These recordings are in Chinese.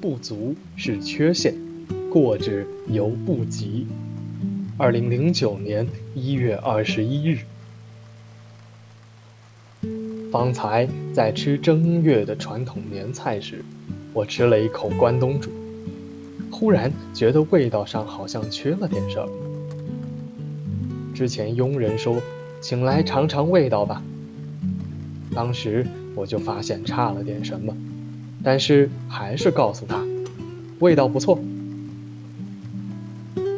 不足是缺陷，过之犹不及。二零零九年一月二十一日，方才在吃正月的传统年菜时，我吃了一口关东煮，忽然觉得味道上好像缺了点什么。之前佣人说：“请来尝尝味道吧。”当时我就发现差了点什么。但是还是告诉他，味道不错。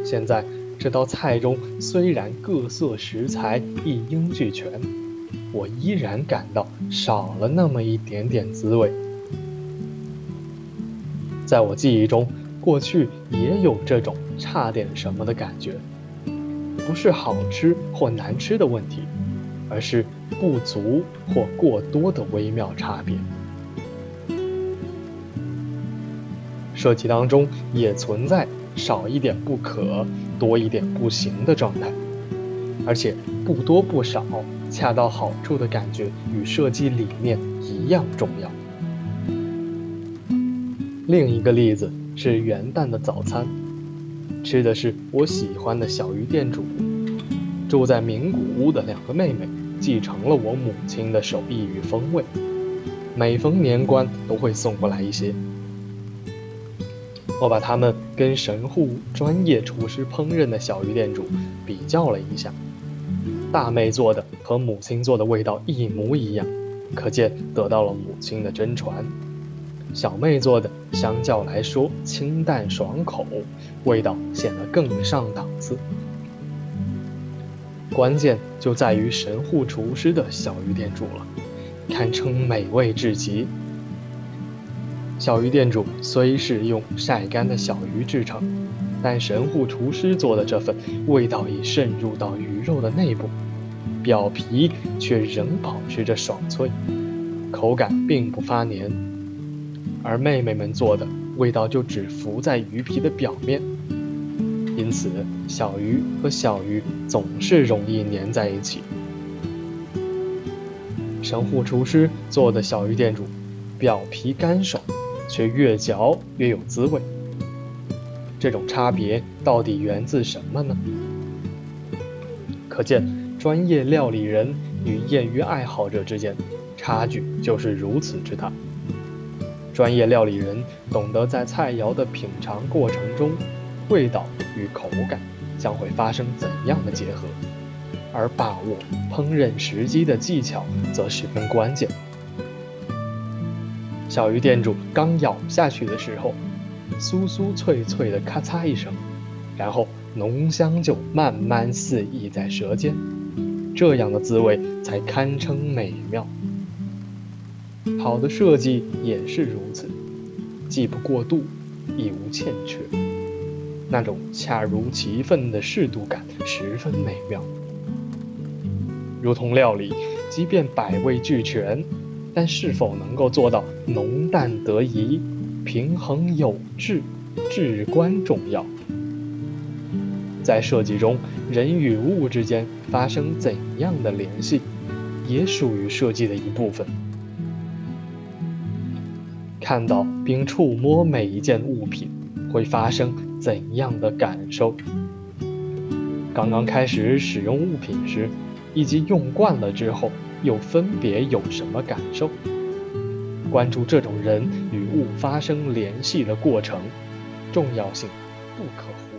现在这道菜中虽然各色食材一应俱全，我依然感到少了那么一点点滋味。在我记忆中，过去也有这种差点什么的感觉，不是好吃或难吃的问题，而是不足或过多的微妙差别。设计当中也存在少一点不可，多一点不行的状态，而且不多不少，恰到好处的感觉与设计理念一样重要。另一个例子是元旦的早餐，吃的是我喜欢的小鱼店主。住在名古屋的两个妹妹继承了我母亲的手艺与风味，每逢年关都会送过来一些。我把它们跟神户专业厨师烹饪的小鱼店主比较了一下，大妹做的和母亲做的味道一模一样，可见得到了母亲的真传。小妹做的相较来说清淡爽口，味道显得更上档次。关键就在于神户厨师的小鱼店主了，堪称美味至极。小鱼店主虽是用晒干的小鱼制成，但神户厨师做的这份味道已渗入到鱼肉的内部，表皮却仍保持着爽脆，口感并不发黏。而妹妹们做的味道就只浮在鱼皮的表面，因此小鱼和小鱼总是容易粘在一起。神户厨师做的小鱼店主，表皮干爽。却越嚼越有滋味。这种差别到底源自什么呢？可见，专业料理人与业余爱好者之间差距就是如此之大。专业料理人懂得在菜肴的品尝过程中，味道与口感将会发生怎样的结合，而把握烹饪时机的技巧则十分关键。小鱼店主刚咬下去的时候，酥酥脆脆的咔嚓一声，然后浓香就慢慢肆意在舌尖，这样的滋味才堪称美妙。好的设计也是如此，既不过度，亦无欠缺，那种恰如其分的适度感十分美妙。如同料理，即便百味俱全。但是否能够做到浓淡得宜、平衡有致，至关重要。在设计中，人与物之间发生怎样的联系，也属于设计的一部分。看到并触摸每一件物品，会发生怎样的感受？刚刚开始使用物品时，以及用惯了之后。又分别有什么感受？关注这种人与物发生联系的过程，重要性不可忽。